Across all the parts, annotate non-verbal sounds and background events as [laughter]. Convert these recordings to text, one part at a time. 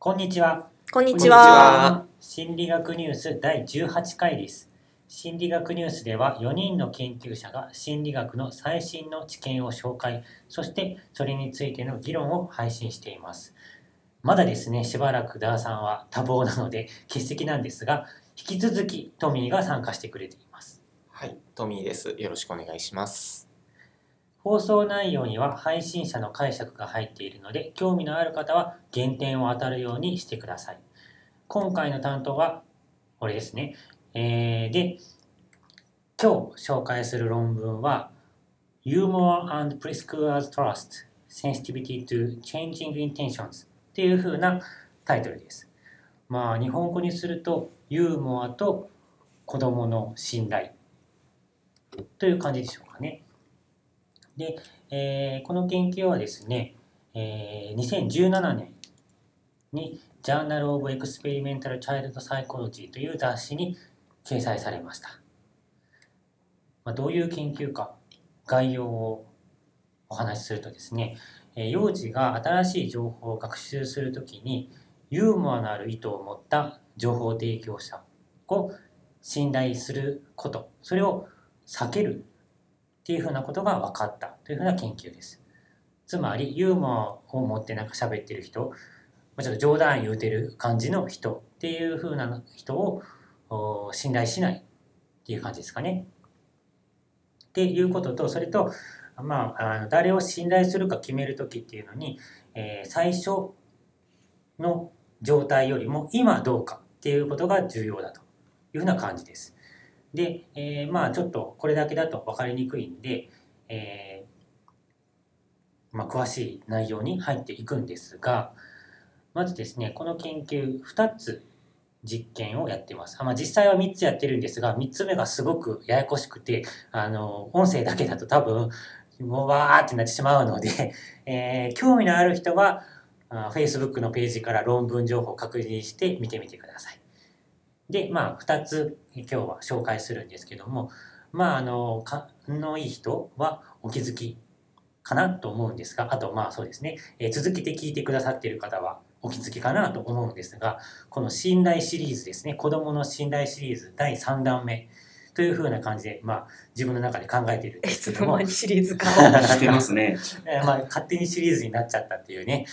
こんにちは。こんにち。は心理学ニュース第18回です。心理学ニュースでは4人の研究者が心理学の最新の知見を紹介、そしてそれについての議論を配信しています。まだですね、しばらくダーさんは多忙なので欠席なんですが、引き続きトミーが参加してくれています。はい、トミーです。よろしくお願いします。放送内容には配信者の解釈が入っているので、興味のある方は減点を当たるようにしてください。今回の担当は、これですね。えーで、今日紹介する論文は、Humor and Preschoolers Trust Sensitivity to Changing Intentions っていう風なタイトルです。まあ、日本語にすると、ユーモアと子供の信頼という感じでしょうかね。で、えーこの研究はですね、えー2017年に Journal of Experimental Child Psychology という雑誌に掲載されました。まあ、どういう研究か、概要をお話しするとですね、えー幼児が新しい情報を学習するときに、ユーモアのある意図を持った情報提供者を信頼すること、それを避けるっていうふうなことが分かったというふうな研究です。つまり、ユーモアを持ってなんか喋ってる人、ちょっと冗談言うてる感じの人っていうふうな人を信頼しないっていう感じですかね。っていうことと、それと、まあ、あの誰を信頼するか決めるときっていうのに、えー最初の状態よりも今どうかっていうことが重要だというふうな感じです。で、えーまあちょっとこれだけだと分かりにくいんで、えーまあ、詳しい内容に入っていくんですが、まずですね、この研究2つ実験をやってます。まあ、実際は3つやってるんですが、3つ目がすごくややこしくて、あの、音声だけだと多分、もうわーってなってしまうので、[laughs] えー興味のある人は、Facebook のページから論文情報を確認して見てみてください。で、まあ、2つ今日は紹介するんですけども、まあ、あの、勘のいい人はお気づきかなと思うんですが、あと、まあそうですね、えー続けて聞いてくださっている方はお気づきかなと思うんですが、この信頼シリーズですね、子供の信頼シリーズ第3弾目。というふうな感じで、まあ自分の中で考えているんえ、ですけども。いつの間、にシリーズ化 [laughs] してますね。えーまあ、勝手にシリーズになっちゃったっていうね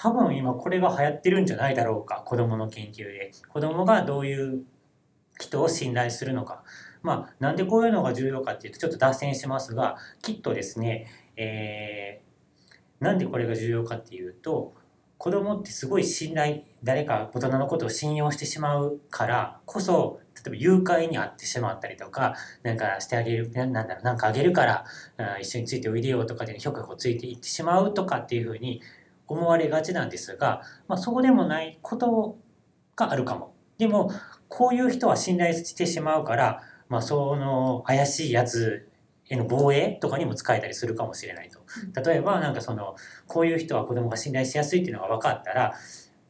多分今これが流行ってるんじゃないだろうか。子供の研究で。子供がどういう人を信頼するのか。まあなんでこういうのが重要かっていうとちょっと脱線しますがきっとですね、えーなんでこれが重要かっていうと子供ってすごい信頼誰か大人のことを信用してしまうからこそ例えば誘拐に遭ってしまったりとかなんかしてあげるななんだろうなんかあげるからあ一緒についておいでよとかでひょこひょこついていってしまうとかっていうふうに思われがちなんですが、まあ、そうでもないことがあるかも。でもこういう人は信頼してしまうから、まあ、その怪しいやつへの防衛とかにも使えたりするかもしれないと。例えばなんかそのこういう人は子供が信頼しやすいっていうのが分かったら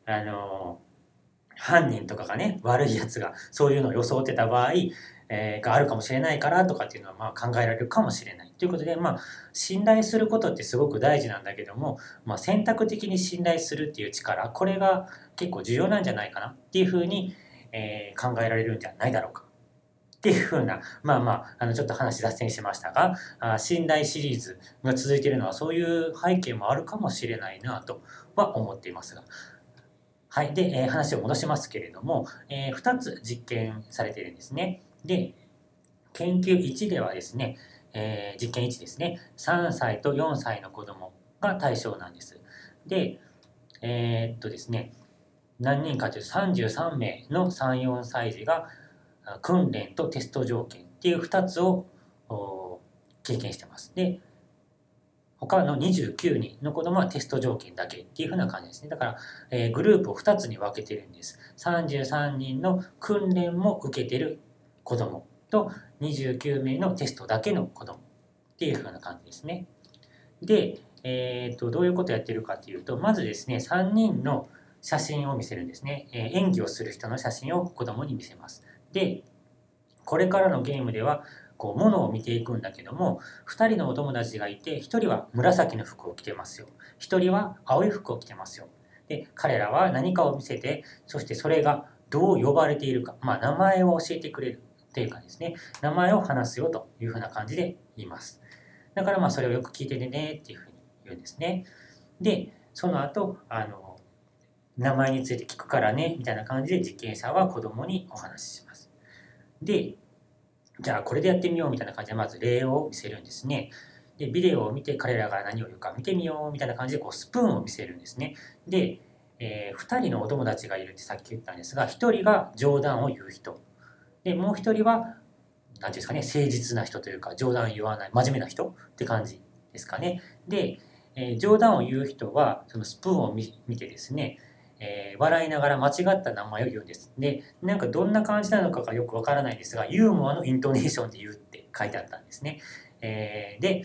あの犯人とかがね悪いやつがそういうのを装ってた場合、えーがあるかもしれないからとかっていうのはまあ考えられるかもしれないということでまあ信頼することってすごく大事なんだけども、まあ、選択的に信頼するっていう力これが結構重要なんじゃないかなっていうふうに、えー考えられるんじゃないだろうかっていうふうなまあまああのちょっと話脱線しましたがあ信頼シリーズが続いているのはそういう背景もあるかもしれないなとは思っていますが。はい。で、えー話を戻しますけれども、え2つ実験されているんですね。で、研究1ではですね、えー実験1ですね、3歳と4歳の子供が対象なんです。で、えーっとですね、何人かというと33名の3、4歳児が訓練とテスト条件っていう2つを経験してます。で、他の29人の子供はテスト条件だけっていうふうな感じですね。だから、えーグループを2つに分けてるんです。33人の訓練も受けてる子供と29名のテストだけの子供っていうふうな感じですね。で、えー、とどういうことをやってるかっていうとまずですね3人の写真を見せるんですね、えー演技をする人の写真を子供に見せます。でこれからのゲームではこう物を見ていくんだけども2人のお友達がいて1人は紫の服を着てますよ1人は青い服を着てますよで彼らは何かを見せてそしてそれがどう呼ばれているか、まあ、名前を教えてくれるっていうかですね。名前を話すよというふうな感じで言います。だからまあそれをよく聞いてねっていうふうに言うんですね。でその後あの名前について聞くからねみたいな感じで実験者は子供にお話しします。でじゃあこれでやってみようみたいな感じでまず例を見せるんですね。でビデオを見て彼らが何を言うか見てみようみたいな感じでこうスプーンを見せるんですね。で、えー、2人のお友達がいるってさっき言ったんですが1人が冗談を言う人。でもう1人は何ていうんですかね誠実な人というか冗談を言わない真面目な人って感じですかねで、えー、冗談を言う人はそのスプーンを見てですねえー、笑いながら間違った名前を言うんです。で、なんかどんな感じなのかがよくわからないですが、ユーモアのイントネーションで言うって書いてあったんですね。えー、で、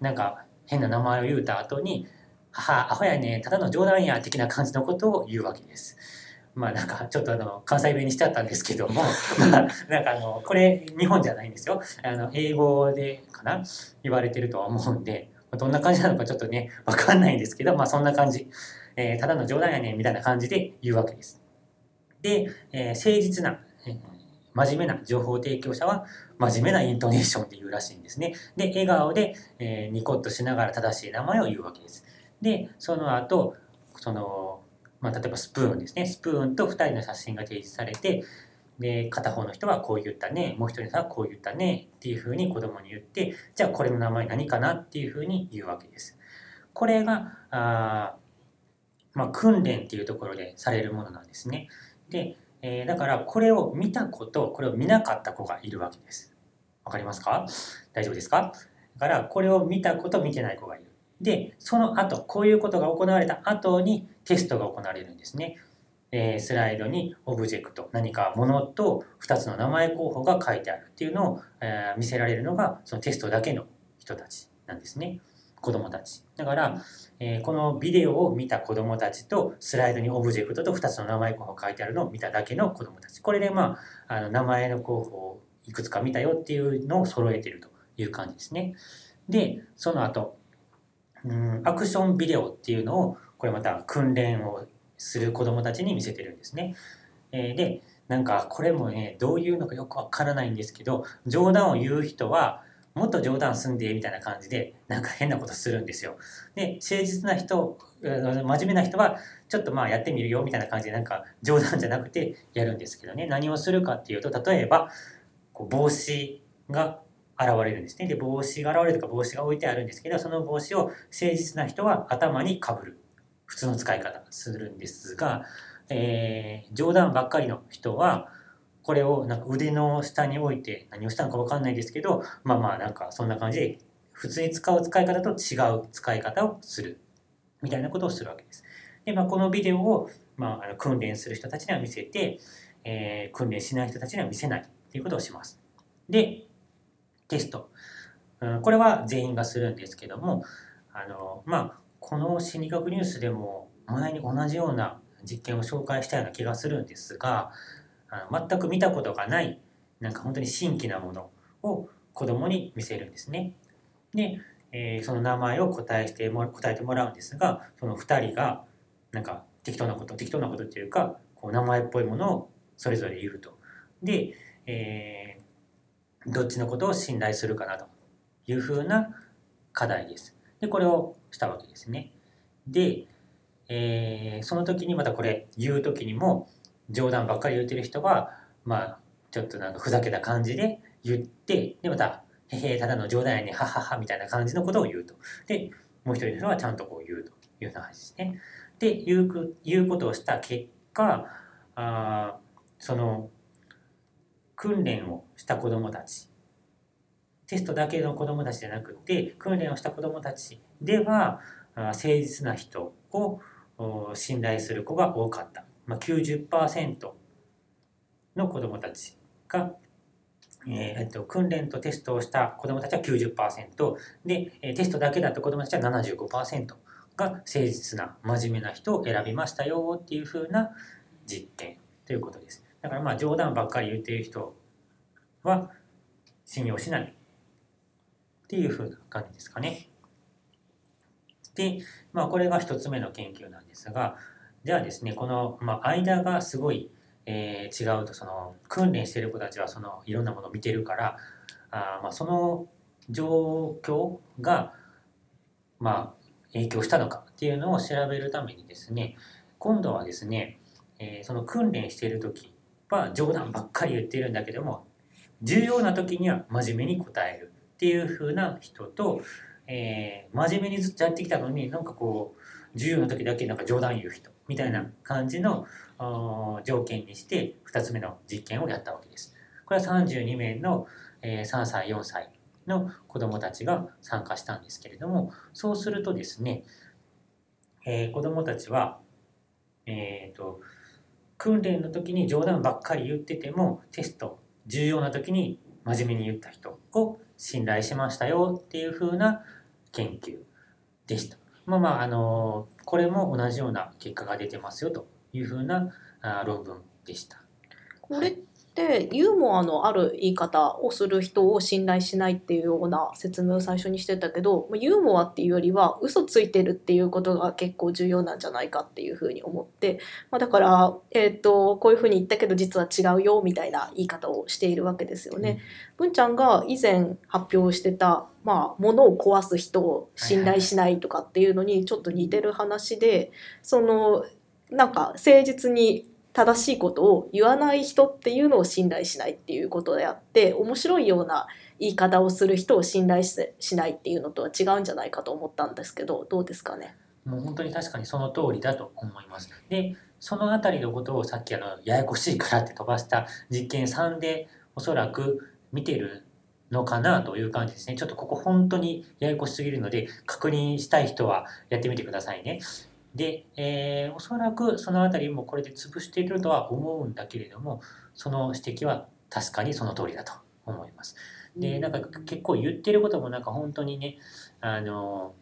なんか変な名前を言うた後に、母、アホやね、ただの冗談や、的な感じのことを言うわけです。まあなんかちょっとあの関西弁にしてあったんですけども、[laughs] まあ、なんかあのこれ日本じゃないんですよあの英語でかな言われてるとは思うんでどんな感じなのかちょっとねわかんないんですけどまあそんな感じえー、ただの冗談やねんみたいな感じで言うわけです。で、えー、誠実な、えー、真面目な情報提供者は真面目なイントネーションで言うらしいんですね。で、笑顔で、えー、ニコッとしながら正しい名前を言うわけです。で、その後、その、まあ、例えばスプーンですね。スプーンと2人の写真が提示されて、で、片方の人はこう言ったね、もう一人の人はこう言ったねっていうふうに子供に言って、じゃあこれの名前何かなっていうふうに言うわけです。これが、あまあ、訓練っていうところでされるものなんですね。で、えー、だからこれを見た子とこれを見なかった子がいるわけです。わかりますか？大丈夫ですか？だからこれを見た子と見てない子がいる。で、その後、こういうことが行われた後にテストが行われるんですね。えー、スライドにオブジェクト、何かものと2つの名前候補が書いてあるっていうのを、えー、見せられるのがそのテストだけの人たちなんですね。子供たち。だから、えー、このビデオを見た子供たちとスライドにオブジェクトと2つの名前候補が書いてあるのを見ただけの子供たち。これでまあ、あの名前の候補をいくつか見たよっていうのを揃えてるという感じですね。で、その後、うん、アクションビデオっていうのを、これまた訓練をする子供たちに見せてるんですね。えー、で、なんかこれもね、どういうのかよくわからないんですけど、冗談を言う人は、もっと冗談すんでみたいな感じでなんか変なことするんですよ。で誠実な人真面目な人はちょっとまあやってみるよみたいな感じでなんか冗談じゃなくてやるんですけどね何をするかっていうと例えばこう帽子が現れるんですね。で帽子が現れるとか帽子が置いてあるんですけどその帽子を誠実な人は頭にかぶる普通の使い方するんですが、えー、冗談ばっかりの人はこれをなんか腕の下に置いて何をしたのか分かんないですけどまあまあなんかそんな感じで普通に使う使い方と違う使い方をするみたいなことをするわけです。で、まあ、このビデオを、まあ、訓練する人たちには見せて、えー、訓練しない人たちには見せないということをします。で、テスト。うん、これは全員がするんですけども、あの、まあ、この心理学ニュースでも前に同じような実験を紹介したような気がするんですが、あの全く見たことがないなんか本当に新規なものを子供に見せるんですね。で、えー、その名前を答えしても答えてもらうんですがその2人がなんか適当なこと適当なことっていうかこう名前っぽいものをそれぞれ言うと。で、えー、どっちのことを信頼するかなというふうな課題です。でこれをしたわけですね。で、えー、その時にまたこれ言う時にも冗談ばっかり言ってる人は、まあ、ちょっとなんかふざけた感じで言って、で、また、へへ、ただの冗談やね、ははは、みたいな感じのことを言うと。で、もう一人の人はちゃんとこう言うというような話ですね。で、言う言うことをした結果、あその、訓練をした子供たち、テストだけの子供たちじゃなくて、訓練をした子供たちでは、誠実な人を信頼する子が多かった。まあ、90%の子どもたちが、えー、っと訓練とテストをした子どもたちは90%でテストだけだった子どもたちは75%が誠実な真面目な人を選びましたよっていうふうな実験ということです。だからまあ冗談ばっかり言っている人は信用しないっていうふうな感じですかね。で、まあこれが一つ目の研究なんですが、じゃあですねこの、まあ、間がすごい、えー違うとその訓練してる子たちはそのいろんなものを見てるからあ、まあ、その状況が、まあ、影響したのかっていうのを調べるためにですね今度はですね、えーその訓練している時は冗談ばっかり言ってるんだけども重要な時には真面目に答えるっていう風な人と、えー真面目にずっとやってきたのになんかこう重要な時だけなんか冗談言う人みたいな感じの条件にして2つ目の実験をやったわけです。これは32名の、えー3歳4歳の子どもたちが参加したんですけれどもそうするとですね、えー子どもたちは、えー、と訓練の時に冗談ばっかり言っててもテスト重要な時に真面目に言った人を信頼しましたよっていう風な研究でした。まあまああのこれも同じような結果が出てますよという風なあ論文でした。これってユーモアのある言い方をする人を信頼しないっていうような説明を最初にしてたけどまあユーモアっていうよりは嘘ついてるっていうことが結構重要なんじゃないかっていうふうに思って、まあ、だから、えー、とこういうふうに言ったけど実は違うよみたいな言い方をしているわけですよね。文ちゃんが以前発表してた、まあ、物を壊す人を信頼しないとかっていうのにちょっと似てる話でそのなんか誠実に正しいことを言わない人っていうのを信頼しないっていうことであって面白いような言い方をする人を信頼ししないっていうのとは違うんじゃないかと思ったんですけどどうですかね？もう本当に確かにその通りだと思います。で、そのあたりのことをさっきあのややこしいからって飛ばした実験3でおそらく見てるのかなという感じですね。ちょっとここ本当にややこしすぎるので確認したい人はやってみてくださいね。で、えーおそらくそのあたりもこれで潰しているとは思うんだけれども、その指摘は確かにその通りだと思います。でなんか結構言ってることもなんか本当にねあの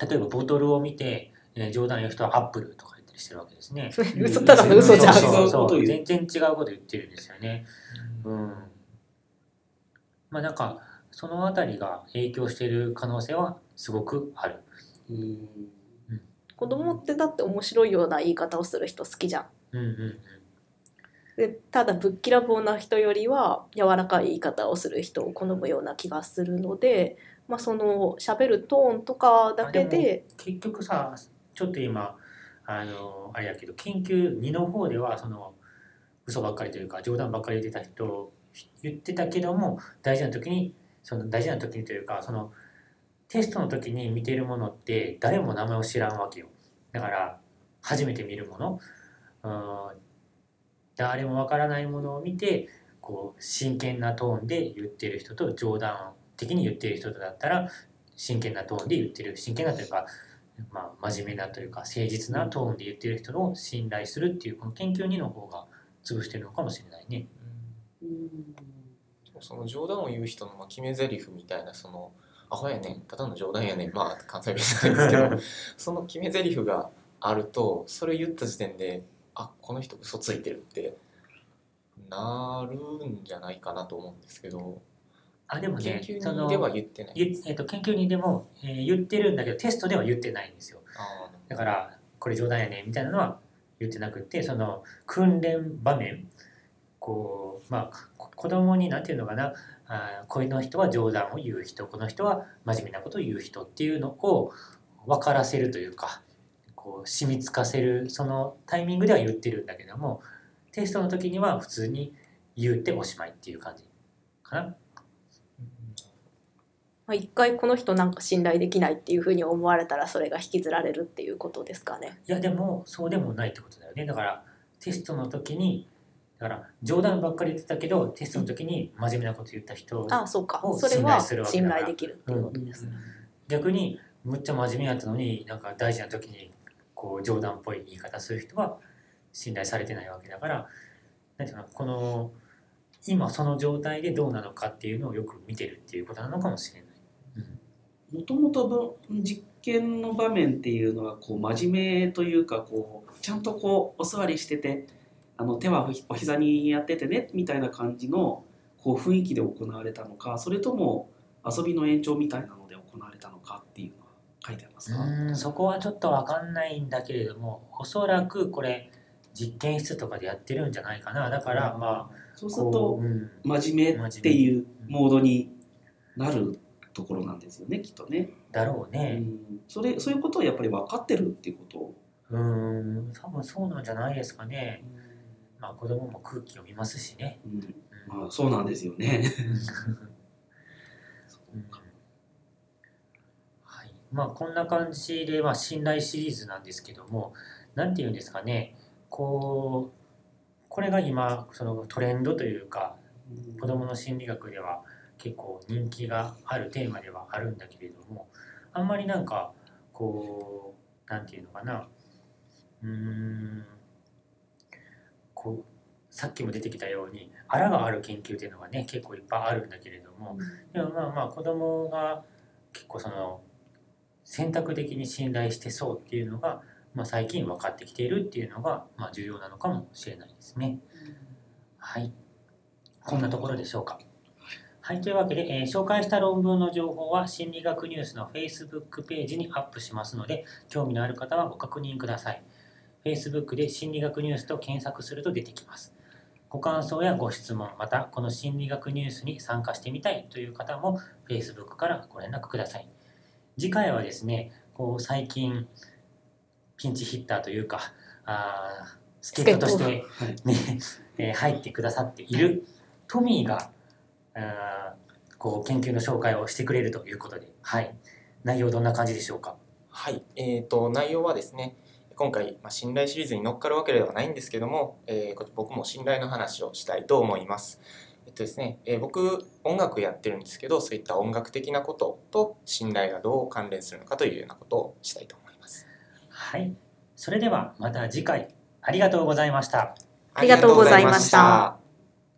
例えばボトルを見て、えー冗談言う人はアップルとか言ったりしてるわけですね。[laughs] 嘘ただの嘘じゃんそうそう全然違うこと言ってるんですよね。うん。まあなんかそのあたりが影響している可能性はすごくある。うん子供ってだって面白いような言い方をする人好きじゃん。うんうんうん。でただぶっきらぼうな人よりは柔らかい言い方をする人を好むような気がするので、まあ、その喋るトーンとかだけで結局さちょっと今あのあれやけど研究2の方ではその嘘ばっかりというか冗談ばっかり言ってた人言ってたけども大事な時にその大事な時にというかそのテストの時に見てるものって誰も名前を知らんわけよ。だから初めて見るもの。うん。誰もわからないものを見てこう真剣なトーンで言ってる人と冗談的に言ってる人とだったら真剣なトーンで言ってる。真剣なというか、まあ、真面目なというか誠実なトーンで言ってる人を信頼するっていうこの研究2の方が潰してるのかもしれないね。うん。その冗談を言う人の決め台詞みたいなそのアホやねん。ただの冗談やねん。まあ関西弁じゃないですけど。[laughs] その決め台詞があるとそれ言った時点であこの人嘘ついてるってなるんじゃないかなと思うんですけど。あでも研ねその究にでは言ってない。ゆえっと研究2でも、えー言ってるんだけどテストでは言ってないんですよ。あだからこれ冗談やねみたいなのは言ってなくてその訓練場面。こうまあこ子供になんていうのかなあーこの人は冗談を言う人この人は真面目なことを言う人っていうのを分からせるというかこう染みつかせるそのタイミングでは言ってるんだけどもテストの時には普通に言っておしまいっていう感じかな。まあ、一回この人なんか信頼できないっていうふうに思われたらそれが引きずられるっていうことですかね。いやでもそうでもないってことだよねだからテストの時にだから冗談ばっかり言ってたけどテストの時に真面目なこと言った人ああそうかをそれは信頼するわけだ信から頼できるっていうことです。逆にむっちゃ真面目やったのになんか大事な時にこう冗談っぽい言い方する人は信頼されてないわけだからなんていうのこの今その状態でどうなのかっていうのをよく見てるっていうことなのかもしれない。もともと実験の場面っていうのはこう真面目というかこうちゃんとこうお座りしててあの手はお膝にやっててねみたいな感じのこう雰囲気で行われたのかそれとも遊びの延長みたいなので行われたのかっていうのは書いてありますか、うん。そこはちょっとわかんないんだけれどもおそらくこれ実験室とかでやってるんじゃないかな。だからまあそうすると真面目っていうモードになるところなんですよねきっとね、だろううねん、それそういうことをやっぱり分かってるっていうこと？うん。多分そうなんじゃないですかねまあ子供も空気を見ますしね、うん。うんまあそうなんですよね。うん。はい、まあこんな感じで、まあ、信頼シリーズなんですけども何て言うんですかね。こうこれが今そのトレンドというか子どもの心理学では結構人気があるテーマではあるんだけれどもあんまりなんかこうなんていうのかな。うーんこうさっきも出てきたようにあらがある研究っていうのがね結構いっぱいあるんだけれどもでもまあまあ子供が結構その選択的に信頼してそうっていうのが、まあ、最近分かってきているっていうのが、まあ、重要なのかもしれないですね。はい。こんなところでしょうか。はい。というわけで、えー紹介した論文の情報は心理学ニュースの Facebook ページにアップしますので、興味のある方はご確認ください。Facebook で心理学ニュースと検索すると出てきます。ご感想やご質問、またこの心理学ニュースに参加してみたいという方も Facebook からご連絡ください。次回はですね、こう最近ピンチヒッターというか、あー助っ人としてはいね、えー入ってくださっているトミーが、あーこう研究の紹介をしてくれるということで、はい。内容どんな感じでしょうか？はい、えー、と内容はですね今回、まあ、信頼シリーズに乗っかるわけではないんですけども、えーこ僕も信頼の話をしたいと思います。えっとですね、えー僕音楽やってるんですけどそういった音楽的なことと信頼がどう関連するのかというようなことをしたいと思います。はい。それではまた次回。ありがとうございましたありがとうございました